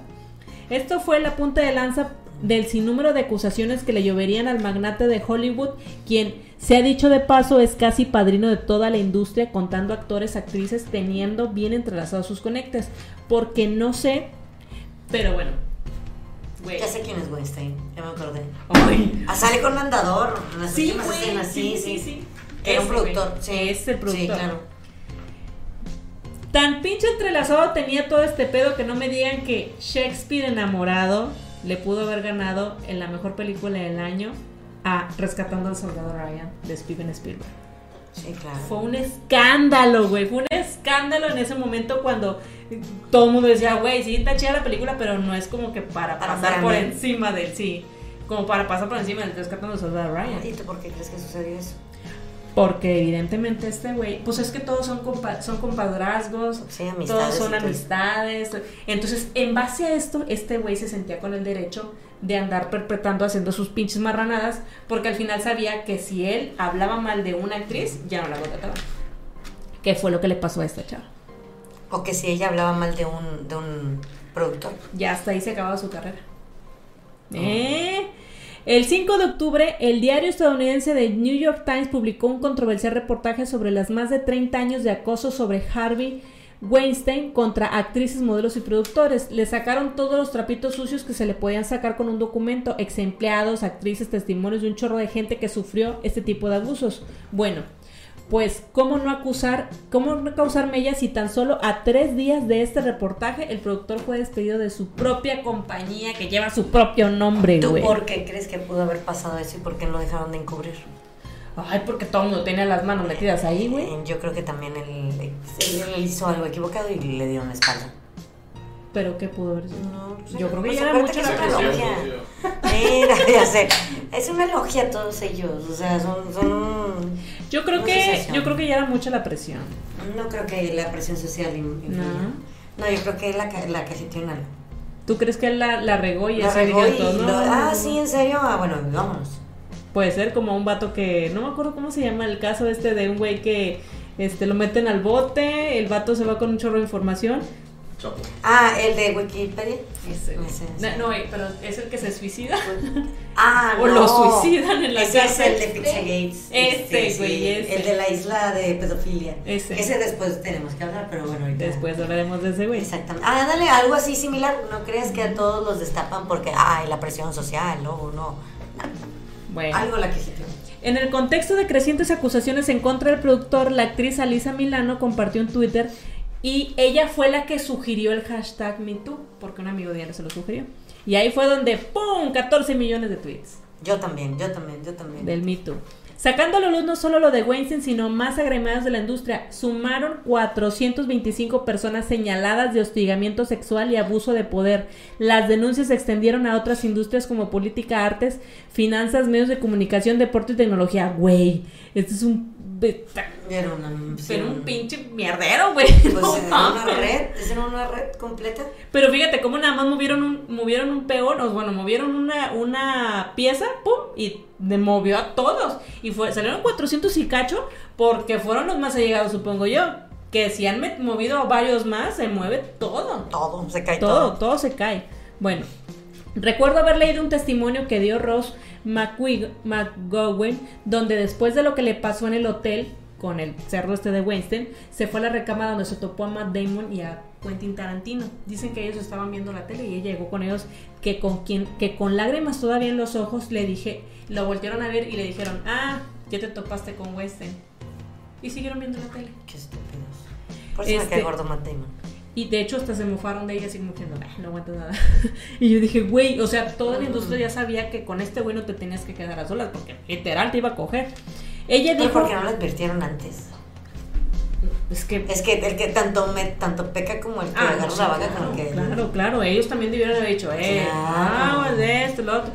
S1: Esto fue la punta de lanza del sinnúmero de acusaciones que le lloverían al magnate de Hollywood, quien, se ha dicho de paso, es casi padrino de toda la industria, contando actores, actrices, teniendo bien entrelazados sus conectes. Porque no sé, pero bueno.
S2: Ya sé quién es Weinstein, ya me acordé.
S1: Ay.
S2: Ah, sale con un andador en las
S1: Sí,
S2: últimas escenas, sí,
S1: sí.
S2: sí,
S1: sí.
S2: Que era un productor, sí.
S1: Es el productor.
S2: Sí, claro.
S1: Tan pinche entrelazado tenía todo este pedo que no me digan que Shakespeare enamorado le pudo haber ganado en la mejor película del año a Rescatando al Soldado Ryan de Steven Spielberg.
S2: Sí, claro.
S1: Fue un escándalo, güey. Fue un escándalo en ese momento cuando todo el mundo decía, güey, sí, está chida la película, pero no es como que para,
S2: Para
S1: pasar
S2: para
S1: por encima del sí. Como para pasar por encima del Rescatando al Soldado Ryan.
S2: ¿Y tú por qué crees que sucedió eso?
S1: Porque evidentemente este güey, pues es que todos son, compa- son compadrazgos,
S2: Sí,
S1: todos son amistades. Entonces, en base a esto, este güey se sentía con el derecho de andar perpetrando, haciendo sus pinches marranadas, porque al final sabía que si él hablaba mal de una actriz, ya no la contrataba. ¿Qué fue lo que le pasó a esta chava?
S2: O que si ella hablaba mal de un, de un productor.
S1: Ya hasta ahí se acababa su carrera. ¿Eh? El 5 de octubre, el diario estadounidense The New York Times publicó un controversial reportaje sobre las más de 30 años de acoso sobre Harvey Weinstein contra actrices, modelos y productores. Le sacaron todos los trapitos sucios que se le podían sacar con un documento, ex empleados, actrices, testimonios de un chorro de gente que sufrió este tipo de abusos. Bueno, Pues, ¿cómo no acusar, cómo no causar mella si tan solo a tres días de este reportaje el productor fue despedido de su propia compañía que lleva su propio nombre,
S2: ¿Tú
S1: güey?
S2: por qué crees que pudo haber pasado eso y por qué no lo dejaron de encubrir?
S1: Ay, porque todo el mundo tenía las manos metidas ahí, güey.
S2: Eh, Yo creo que también él, hizo algo equivocado y le dio una espalda.
S1: Pero ¿qué pudo haber sido?
S2: No, pues,
S1: Yo creo que
S2: pues
S1: ya era mucho la
S2: es una
S3: presión,
S2: logia. Mira, ya sé. Es una logia a todos ellos. O sea, son. son un-
S1: Yo creo que, yo creo que ya era mucha la presión.
S2: No creo que la presión social influya.
S1: No.
S2: No, yo creo que la, la cajeteó algo.
S1: ¿Tú crees que él la, la regó y
S2: La
S1: eso
S2: regó y lo-
S1: "No"?
S2: Ah, sí, en serio. Ah, bueno, vámonos.
S1: Puede ser como un vato que. No me acuerdo cómo se llama el caso este de un güey que este, lo meten al bote, el vato se va con un chorro de información.
S3: Chapo.
S2: Ah, el de Wikipedia.
S1: Ese, güey.
S2: Ese, ese.
S1: No, no, güey, pero es el que se suicida.
S2: Ah,
S1: O
S2: no.
S1: lo suicidan en la
S2: ese
S1: cárcel.
S2: es el de Pizzagates.
S1: Este, güey, ese.
S2: El de la isla de pedofilia.
S1: Ese.
S2: Ese después tenemos que hablar, pero bueno, ahorita.
S1: Después hablaremos de ese güey.
S2: Exactamente. Ah, dale, algo así similar. No crees que a todos los destapan porque, ay, la presión social, no, no.
S1: Bueno.
S2: Algo la que.
S1: En el contexto de crecientes acusaciones en contra del productor, la actriz Alisa Milano compartió en Twitter y ella fue la que sugirió el hashtag MeToo, porque un amigo de ella se lo sugirió. Y ahí fue donde, ¡pum!, 14 millones de tweets
S2: Yo también, yo también, yo también.
S1: del MeToo. Sacando a la luz no solo lo de Weinstein, sino más agremadas de la industria, sumaron 425 personas señaladas de hostigamiento sexual y abuso de poder. Las denuncias se extendieron a otras industrias como política, artes, finanzas, medios de comunicación, deporte y tecnología. Güey, este es un...
S2: Una,
S1: Pero un pinche mierdero, güey.
S2: Pues
S1: No
S2: era una red, ¿es era una red completa?
S1: Pero fíjate cómo nada más movieron un, movieron un peón, o bueno, movieron una, una pieza, pum, y de- movió a todos. Y fue, salieron 400 y cacho, porque fueron los más allegados, supongo yo. Que si han movido a varios más, se mueve todo.
S2: Todo, se cae
S1: Todo,
S2: todo.
S1: todo se cae. Bueno, recuerdo haber leído un testimonio que dio Ross McGowan, donde después de lo que le pasó en el hotel con el cerro este de Weinstein, se fue a la recámara donde se topó a Matt Damon y a Quentin Tarantino. Dicen que ellos estaban viendo la tele y ella llegó con ellos que con quien que con lágrimas todavía en los ojos le dije, lo voltearon a ver y le dijeron, "Ah, ya te topaste con Weinstein." Y siguieron viendo la tele.
S2: Qué estúpidos. Por eso me
S1: Este-
S2: cae gordo Matt Damon.
S1: Y de hecho hasta se mofaron de ella así como diciendo, "Ay, no aguanto nada. y yo dije, güey, o sea, toda la industria ya sabía que con este güey no te tenías que quedar a solas porque literal te iba a coger. Ella dijo,
S2: ¿por qué no lo advirtieron antes?
S1: es que...
S2: Es que el que tanto me, tanto peca como el que
S1: Ah,
S2: agarra
S1: no,
S2: la vaga
S1: claro,
S2: el que.
S1: claro, claro, ellos también debieron haber dicho, eh,
S2: Claro.
S1: ah, de esto, lo otro.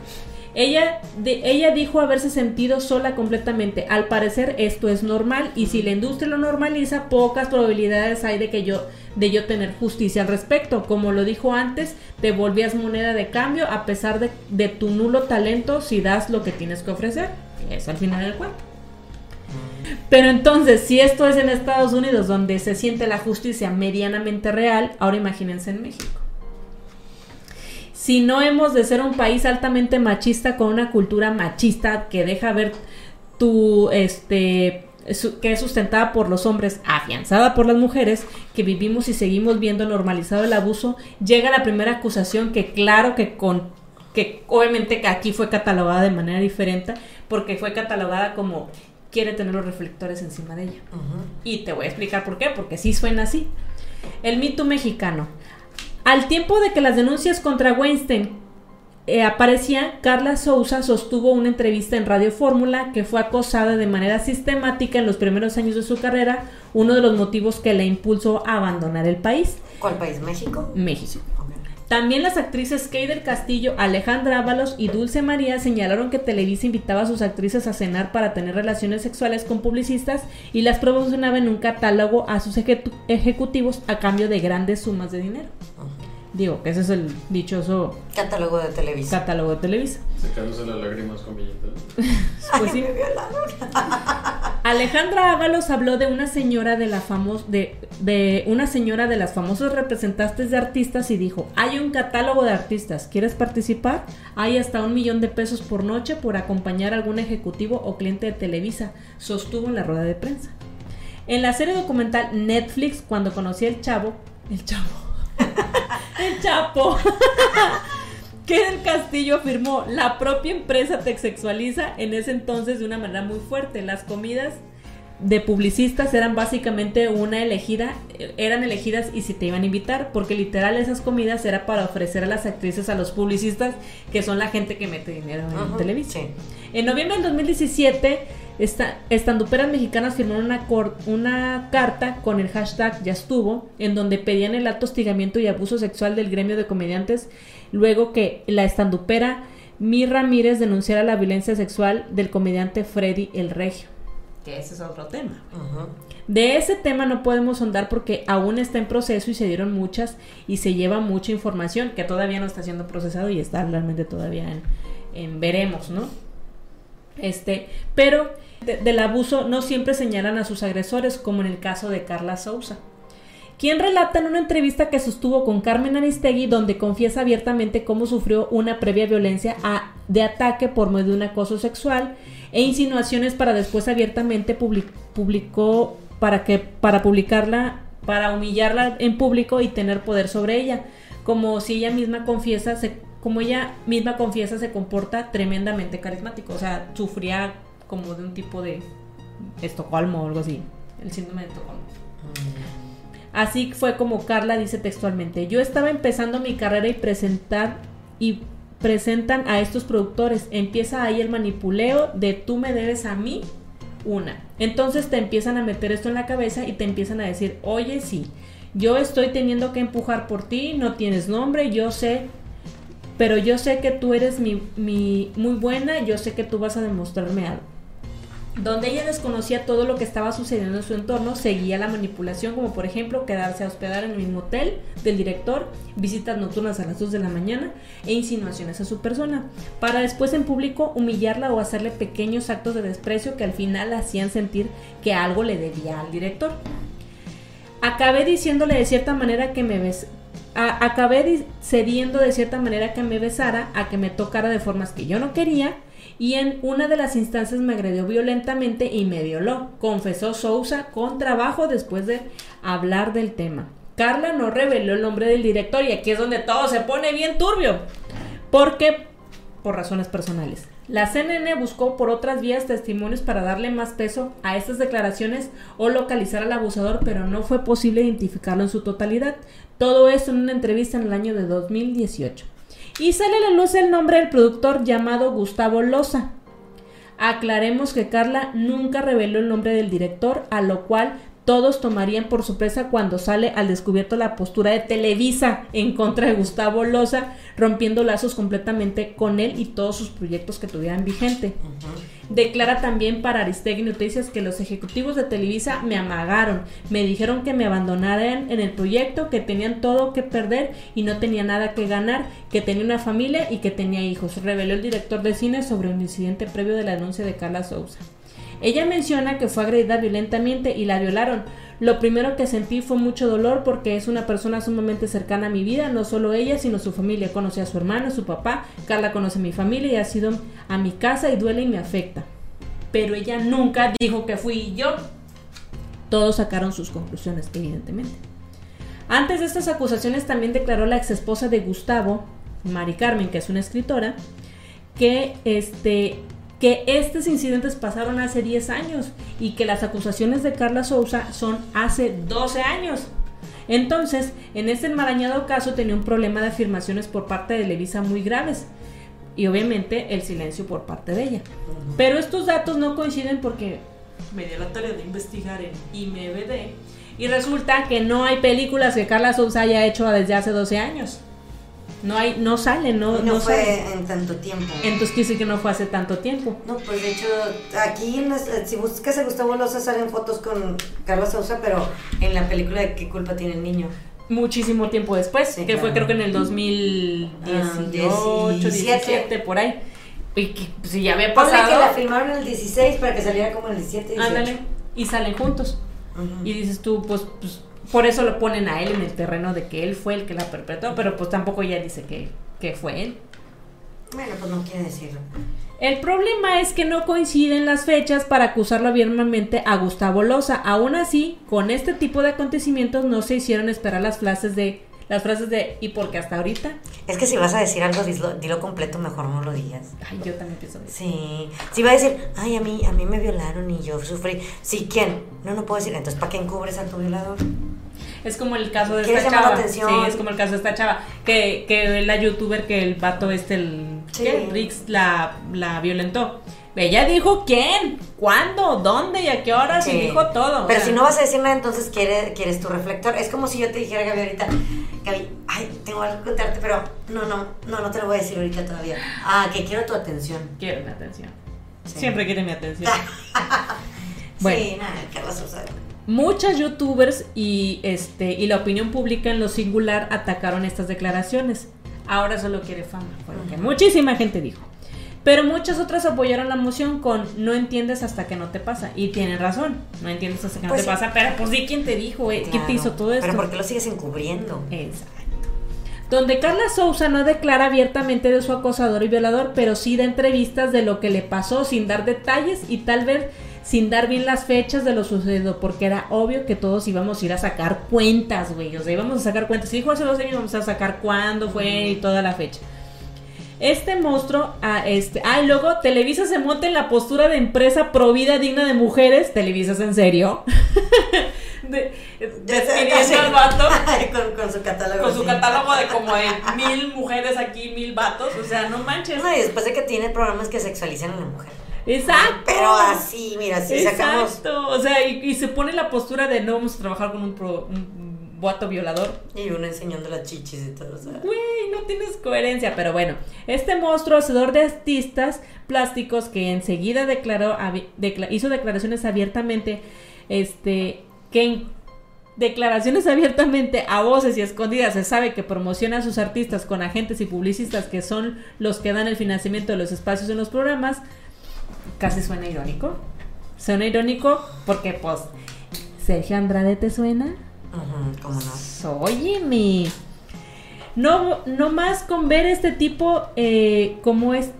S1: Ella, de, ella dijo haberse sentido sola completamente. Al parecer esto es normal y si la industria lo normaliza, pocas probabilidades hay de que yo de yo tener justicia al respecto. Como lo dijo antes, te volvías moneda de cambio a pesar de, de tu nulo talento si das lo que tienes que ofrecer. Es al final del cuento. Pero entonces, si esto es en Estados Unidos donde se siente la justicia medianamente real, ahora imagínense en México. Si no hemos de ser un país altamente machista con una cultura machista que deja ver tu este su- que es sustentada por los hombres, afianzada por las mujeres, que vivimos y seguimos viendo normalizado el abuso, llega la primera acusación que claro que con que obviamente que aquí fue catalogada de manera diferente porque fue catalogada como quiere tener los reflectores encima de ella. Y te voy a explicar por qué, porque sí suena así. El mito mexicano. Al tiempo de que las denuncias contra Weinstein eh, aparecían, Carla Souza sostuvo una entrevista en Radio Fórmula que fue acosada de manera sistemática en los primeros años de su carrera, uno de los motivos que la impulsó a abandonar el país,
S2: ¿Cuál país? ¿México?
S1: México. También las actrices Kay del Castillo, Alejandra Ábalos y Dulce María señalaron que Televisa invitaba a sus actrices a cenar para tener relaciones sexuales con publicistas y las promocionaba en un catálogo a sus ejecu- ejecutivos a cambio de grandes sumas de dinero.
S2: Ujú.
S1: Digo, que ese es el dichoso
S2: Catálogo de Televisa.
S1: catálogo de Televisa.
S3: Secándose las lágrimas con billetes.
S1: Pues sí.
S2: Me.
S1: Alejandra Ábalos habló de una señora de la famos de, de una señora de las famosas representantes de artistas y dijo, hay un catálogo de artistas, ¿quieres participar? Hay hasta un millón de pesos por noche por acompañar a algún ejecutivo o cliente de Televisa, sostuvo en la rueda de prensa. En la serie documental Netflix, cuando conocí al chavo, el chavo, el chapo, que del Castillo afirmó, la propia empresa te sexualiza en ese entonces de una manera muy fuerte. Las comidas de publicistas eran básicamente una elegida, eran elegidas y si te iban a invitar, porque literal esas comidas era para ofrecer a las actrices a los publicistas, que son la gente que mete dinero en
S2: Ajá,
S1: televisión.
S2: sí.
S1: En noviembre del 2017, esta, estanduperas mexicanas firmaron una, cor- una carta con el hashtag Ya estuvo, en donde pedían el alto hostigamiento y abuso sexual del gremio de comediantes, luego que la estandupera Mi Ramírez denunciara la violencia sexual del comediante Freddy el Regio. Que ese es otro tema. De ese tema no podemos sondar porque aún está en proceso y se dieron muchas y se lleva mucha información que todavía no está siendo procesado y está realmente todavía en, en veremos, ¿no? Este, pero de- del abuso no siempre señalan a sus agresores, como en el caso de Carla Sousa, quien relata en una entrevista que sostuvo con Carmen Aristegui, donde confiesa abiertamente cómo sufrió una previa violencia a- de ataque por medio de un acoso sexual e insinuaciones para después abiertamente public- publicó para que para publicarla para humillarla en público y tener poder sobre ella, como si ella misma confiesa se como ella misma confiesa se comporta tremendamente carismático, o sea, sufría como de un tipo de Estocolmo o algo así, el síndrome de Estocolmo. Así fue como Carla dice textualmente, yo estaba empezando mi carrera y presentar y presentan a estos productores, empieza ahí el manipuleo de tú me debes a mí una. Entonces te empiezan a meter esto en la cabeza y te empiezan a decir, oye sí, yo estoy teniendo que empujar por ti, no tienes nombre, yo sé, pero yo sé que tú eres mi, mi- muy buena, yo sé que tú vas a demostrarme algo donde ella desconocía todo lo que estaba sucediendo en su entorno, seguía la manipulación, como por ejemplo quedarse a hospedar en el mismo hotel del director, visitas nocturnas a las 2 de la mañana e insinuaciones a su persona, para después en público humillarla o hacerle pequeños actos de desprecio que al final hacían sentir que algo le debía al director. Acabé diciéndole de cierta manera que me bes a- acabé di- cediendo de cierta manera que me besara, a que me tocara de formas que yo no quería, y en una de las instancias me agredió violentamente y me violó, confesó Sousa con trabajo después de hablar del tema. Carla no reveló el nombre del director y aquí es donde todo se pone bien turbio, porque por razones personales. La CNN buscó por otras vías testimonios para darle más peso a estas declaraciones o localizar al abusador, pero no fue posible identificarlo en su totalidad. Todo esto en una entrevista en el año de 2018. Y sale a la luz el nombre del productor llamado Gustavo Loza. Aclaremos que Carla nunca reveló el nombre del director, a lo cual todos tomarían por sorpresa cuando sale al descubierto la postura de Televisa en contra de Gustavo Loza, rompiendo lazos completamente con él y todos sus proyectos que tuvieran vigente. Declara también para Aristegui Noticias que los ejecutivos de Televisa me amagaron, me dijeron que me abandonaran en el proyecto, que tenían todo que perder y no tenía nada que ganar, que tenía una familia y que tenía hijos, reveló el director de cine sobre un incidente previo de la denuncia de Carla Sousa. Ella menciona que fue agredida violentamente y la violaron. Lo primero que sentí fue mucho dolor porque es una persona sumamente cercana a mi vida, no solo ella, sino su familia. Conocí a su hermano, su papá, Carla conoce a mi familia y ha sido a mi casa y duele y me afecta. Pero ella nunca dijo que fui yo. Todos sacaron sus conclusiones, evidentemente. Antes de estas acusaciones también declaró la exesposa de Gustavo, Mari Carmen, que es una escritora, que este que estos incidentes pasaron hace 10 años y que las acusaciones de Carla Sousa son hace 12 años. Entonces, en este enmarañado caso tenía un problema de afirmaciones por parte de Televisa muy graves y obviamente el silencio por parte de ella. Pero estos datos no coinciden porque me dio la tarea de investigar en IMBD y resulta que no hay películas que Carla Sousa haya hecho desde hace 12 años. No hay, no sale, no,
S2: Y no,
S1: no
S2: fue
S1: sale.
S2: en tanto tiempo.
S1: Entonces quiere decir que no fue hace tanto tiempo.
S2: No, pues de hecho, aquí en las- si buscas a Gustavo Loza salen fotos con Carlos Sousa, pero en la película de ¿Qué culpa tiene el niño?
S1: Muchísimo tiempo después,
S2: Sí,
S1: que fue
S2: claro.
S1: creo que en el 2018,
S2: Ah,
S1: 17,
S2: 17,
S1: por ahí. Y que pues, si ya había
S2: Ponle que la
S1: pasado,
S2: filmaron en el 16 para que saliera como en el 17 18.
S1: ándale, y salen juntos.
S2: Ujú.
S1: Y dices tú, pues, pues, por eso lo ponen a él en el terreno de que él fue el que la perpetró, pero pues tampoco ella dice que, que fue él.
S2: Bueno, pues no quiere decirlo.
S1: El problema es que no coinciden las fechas para acusarlo abiertamente a Gustavo Loza. Aún así, con este tipo de acontecimientos no se hicieron esperar las frases de las frases de ¿y por qué hasta ahorita?
S2: Es que si vas a decir algo, dilo, dilo completo, mejor no lo digas.
S1: Ay, yo también pienso eso.
S2: Sí. Si va a decir, ay, a mí, a mí me violaron y yo sufrí. Sí, ¿quién? No, no puedo decir. Entonces, ¿para qué encubres a tu violador?
S1: Es como el caso de
S2: ¿Quieres
S1: esta chava.
S2: atención?
S1: Sí, es como el caso de esta chava. Que, que la youtuber que el vato este, el
S2: Sí.
S1: ¿qué? Rix la, la violentó. Ella dijo quién, cuándo, dónde y a qué horas y
S2: Sí.
S1: dijo todo. o
S2: Pero
S1: sea,
S2: si no vas a decir nada, entonces quieres, quieres tu reflector. Es como si yo te dijera, Gaby, ahorita, Gaby, ay, tengo algo que contarte, pero no, no, no, no te lo voy a decir ahorita todavía. Ah, que quiero tu atención.
S1: Quiere mi atención.
S2: Sí.
S1: Siempre quiere mi atención. Bueno.
S2: Sí, nada, Carla Sosa.
S1: Muchas youtubers y este y la opinión pública en lo singular atacaron estas declaraciones. Ahora solo quiere fama, fue lo que muchísima gente dijo. Pero muchas otras apoyaron la moción con no entiendes hasta que no te pasa. Y tienen razón, no entiendes hasta que
S2: Pues
S1: no te
S2: sí.
S1: pasa. Pero pues di quién te dijo, eh? ¿quién te
S2: Claro.
S1: hizo todo esto?
S2: Pero ¿por qué lo sigues encubriendo?
S1: Exacto. Donde Carla Souza no declara abiertamente de su acosador y violador, pero sí da entrevistas de lo que le pasó sin dar detalles y tal vez sin dar bien las fechas de lo sucedido, porque era obvio que todos íbamos a ir a sacar cuentas, güey. O sea, íbamos a sacar cuentas. Si dijo hace dos años, vamos a sacar cuándo fue y toda la fecha. Este monstruo, ah, este, ah, y luego Televisa se monta en la postura de empresa provida digna de mujeres. Televisa es en serio. de, despidiendo al vato
S2: con, con su catálogo.
S1: con su
S2: sí.
S1: catálogo de como de mil mujeres aquí, mil vatos. O sea, no manches.
S2: No, y después de que tiene programas que sexualizan a la mujer.
S1: Exacto.
S2: Pero así, mira, si sacamos.
S1: Exacto. O sea, y, y se pone la postura de no vamos a trabajar con un, pro- un vato violador.
S2: Y uno enseñando las chichis y todo. O sea.
S1: Güey, no tienes coherencia. Pero bueno, este monstruo hacedor de artistas plásticos que enseguida declaró, decla- hizo declaraciones abiertamente, este, que en declaraciones abiertamente a voces y escondidas se sabe que promociona a sus artistas con agentes y publicistas que son los que dan el financiamiento de los espacios en los programas, casi suena irónico. Suena irónico porque, pues, Sergio Andrade te suena.
S2: Ujú, ¿Cómo no?
S1: Óyeme. No, no más con ver este tipo, eh, como es,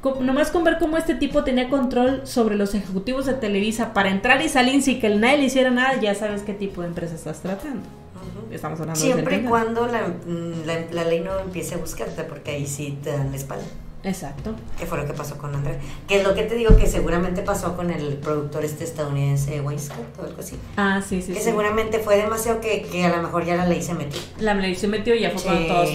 S1: co- no más con ver cómo este tipo tenía control sobre los ejecutivos de Televisa para entrar y salir sin que nadie le hiciera nada, ya sabes qué tipo de empresa estás tratando. Estamos hablando
S2: Siempre y cuando la, mm, la, la ley no empiece a buscarte, porque ahí sí te dan la espalda.
S1: Exacto.
S2: Que fue lo que pasó con Andrés. Que es lo que te digo que seguramente pasó con el productor este estadounidense Weinscott o algo así.
S1: Ah, sí, sí.
S2: que
S1: sí.
S2: seguramente fue demasiado que, que a lo mejor ya la ley se metió.
S1: La ley se metió y ya fue cuando todos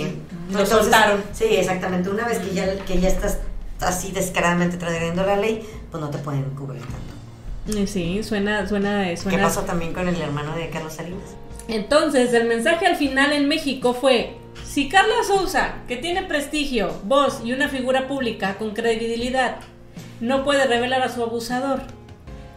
S1: lo soltaron.
S2: Sí, exactamente. Una vez que ya, que ya estás así descaradamente transgrediendo la ley, pues no te pueden cubrir tanto.
S1: Y Sí, suena, suena,
S2: ¿Qué
S1: suena.
S2: pasó también con el hermano de Carlos Salinas?
S1: Entonces, el mensaje al final en México fue, si Carla Souza, que tiene prestigio, voz y una figura pública con credibilidad, no puede revelar a su abusador,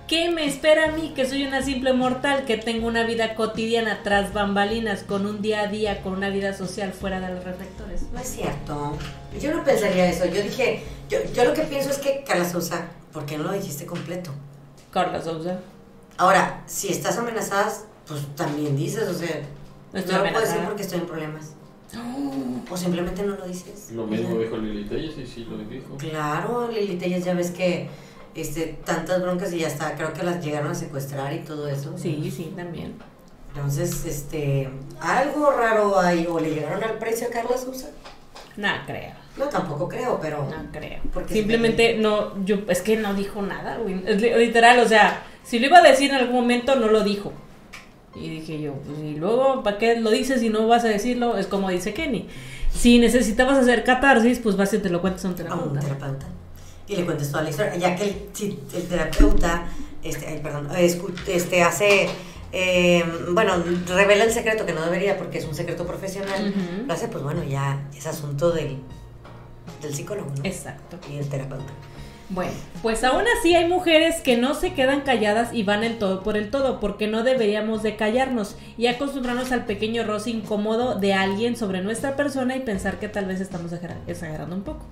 S1: ¿qué me espera a mí que soy una simple mortal que tengo una vida cotidiana tras bambalinas, con un día a día, con una vida social fuera de los reflectores?
S2: No es cierto. Yo no pensaría eso. Yo dije, yo, yo lo que pienso es que Carla Sousa, ¿por qué no lo dijiste completo?
S1: Carla Souza.
S2: Ahora, si estás amenazada, pues también dices, o sea,
S1: Estoy
S2: no lo puedo decir porque estoy en problemas. O simplemente no lo dices.
S3: Lo mismo dijo Lili Telles y sí lo dijo.
S2: Claro, Lili Telles, ya ves que este, tantas broncas y ya está, creo que las llegaron a secuestrar y todo eso.
S1: Sí, sí, también.
S2: Entonces, este, algo raro hay, o le llegaron al precio a Carla Sousa.
S1: No creo.
S2: No, tampoco creo, pero.
S1: No creo.
S2: Porque
S1: Simplemente no, yo, es que no dijo nada, güey. Es literal, o sea, si lo iba a decir en algún momento, no lo dijo. Y dije yo, pues y luego, ¿para qué lo dices si no vas a decirlo? Es como dice Kenny. Si necesitabas hacer catarsis, pues vas y te lo cuentas a un
S2: a un
S1: terapeuta.
S2: terapeuta. Y le cuentes toda la historia. Ya que el, si el terapeuta, este, ay, perdón, este, hace. eh, bueno, revela el secreto que no debería porque es un secreto profesional. Lo hace, pues bueno, ya es asunto del, del psicólogo ¿no?
S1: Exacto.
S2: y del terapeuta.
S1: Bueno, pues aún así hay mujeres que no se quedan calladas y van el todo por el todo, porque no deberíamos de callarnos y acostumbrarnos al pequeño roce incómodo de alguien sobre nuestra persona y pensar que tal vez estamos exagera- exagerando un poco.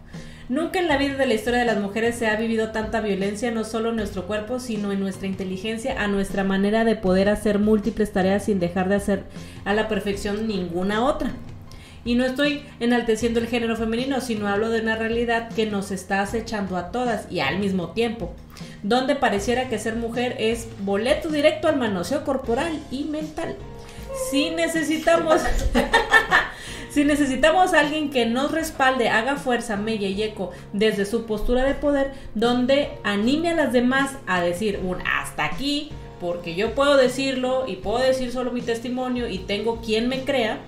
S1: Nunca en la vida de la historia de las mujeres se ha vivido tanta violencia, no solo en nuestro cuerpo, sino en nuestra inteligencia, a nuestra manera de poder hacer múltiples tareas sin dejar de hacer a la perfección ninguna otra. Y no estoy enalteciendo el género femenino, sino hablo de una realidad que nos está acechando a todas y al mismo tiempo, donde pareciera que ser mujer es boleto directo al manoseo corporal y mental. Si necesitamos. si necesitamos alguien que nos respalde, haga fuerza, mella y eco desde su postura de poder, donde anime a las demás a decir un hasta aquí, porque yo puedo decirlo y puedo decir solo mi testimonio y tengo quien me crea.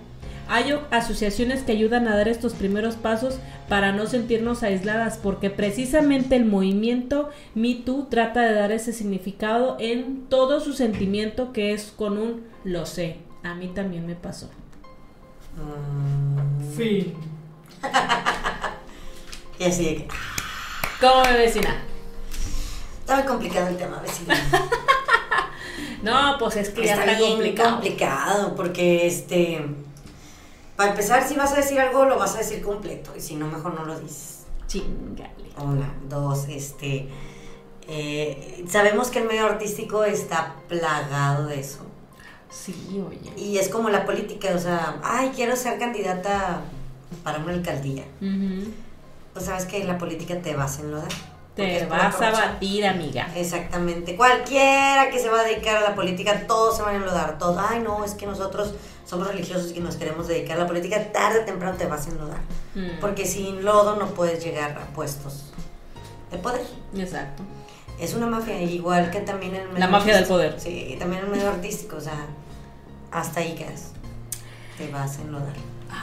S1: Hay asociaciones que ayudan a dar estos primeros pasos para no sentirnos aisladas, porque precisamente el movimiento Me Too trata de dar ese significado en todo su sentimiento que es con un lo sé. A mí también me pasó.
S2: Mm,
S3: Fin.
S2: y así de que, ah,
S1: ¿Cómo me vecina?
S2: está muy complicado el tema, vecina.
S1: No, pues es que ya
S2: está
S1: está
S2: bien
S1: complicado.
S2: complicado porque este para empezar si vas a decir algo lo vas a decir completo y si no mejor no lo dices
S1: Chingale.
S2: una dos este eh, sabemos que el medio artístico está plagado de eso
S1: Sí, oye.
S2: y es como la política o sea ay quiero ser candidata para una alcaldía
S1: Ujú.
S2: pues sabes que la política te vas a enlodar
S1: Te vas a batir, amiga.
S2: Exactamente. Cualquiera que se va a dedicar a la política, todos se van a enlodar. Todos, ay, no, es que nosotros somos religiosos y nos queremos dedicar a la política. Tarde o temprano te vas a enlodar.
S1: Mm.
S2: Porque sin lodo no puedes llegar a puestos de poder.
S1: Exacto.
S2: Es una mafia, igual que también en el medio
S1: La mafia del poder.
S2: Sí, y también en el medio artístico. O sea, hasta ahí quedas. Te vas a enlodar.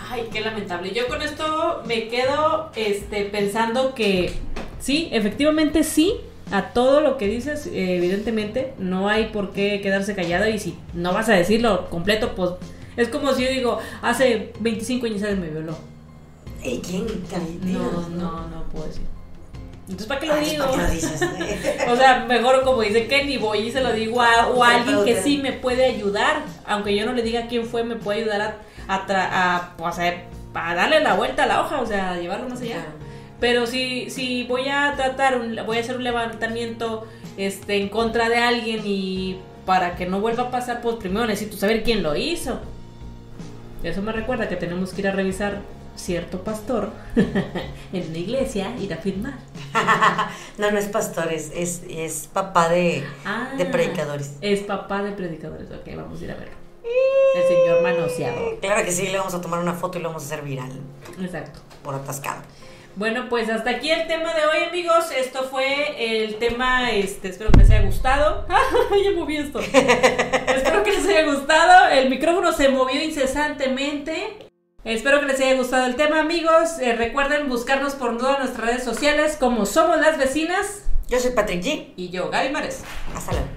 S1: Ay, qué lamentable. Yo con esto me quedo este, pensando que sí, efectivamente sí, a todo lo que dices, eh, evidentemente, no hay por qué quedarse callado y si no vas a decirlo completo, pues es como si yo digo, hace 25 años alguien me violó.
S2: ¿Y quién?
S1: No, no, no puedo decir. Entonces, ¿para qué lo
S2: Ay,
S1: digo?
S2: ¿para qué lo dices?
S1: O sea, mejor como dice Kenny, voy y se lo digo a, o a alguien que sí me puede ayudar. Aunque yo no le diga quién fue, me puede ayudar a, a, tra- a, darle la vuelta a la hoja, o sea, a llevarlo más allá.
S2: Claro.
S1: Pero si, si voy a tratar, un- voy a hacer un levantamiento este, en contra de alguien y para que no vuelva a pasar, pues primero necesito saber quién lo hizo. Eso me recuerda que tenemos que ir a revisar cierto pastor en una iglesia, ir a firmar.
S2: no, no es pastor, es, es, es papá de,
S1: Ah,
S2: de predicadores.
S1: Es papá de predicadores. Ok, vamos a ir a verlo. El señor manoseado.
S2: Claro que sí, le vamos a tomar una foto y lo vamos a hacer viral
S1: Exacto.
S2: por atascado.
S1: Bueno, pues hasta aquí el tema de hoy, amigos. Esto fue el tema, este, espero que les haya gustado. ya moví esto. espero que les haya gustado. El micrófono se movió incesantemente. Espero que les haya gustado el tema, amigos. Eh, recuerden buscarnos por todas nuestras redes sociales como Somos las Vecinas
S2: Yo soy Patrick G.
S1: y yo, Gaby Mares.
S2: Hasta luego.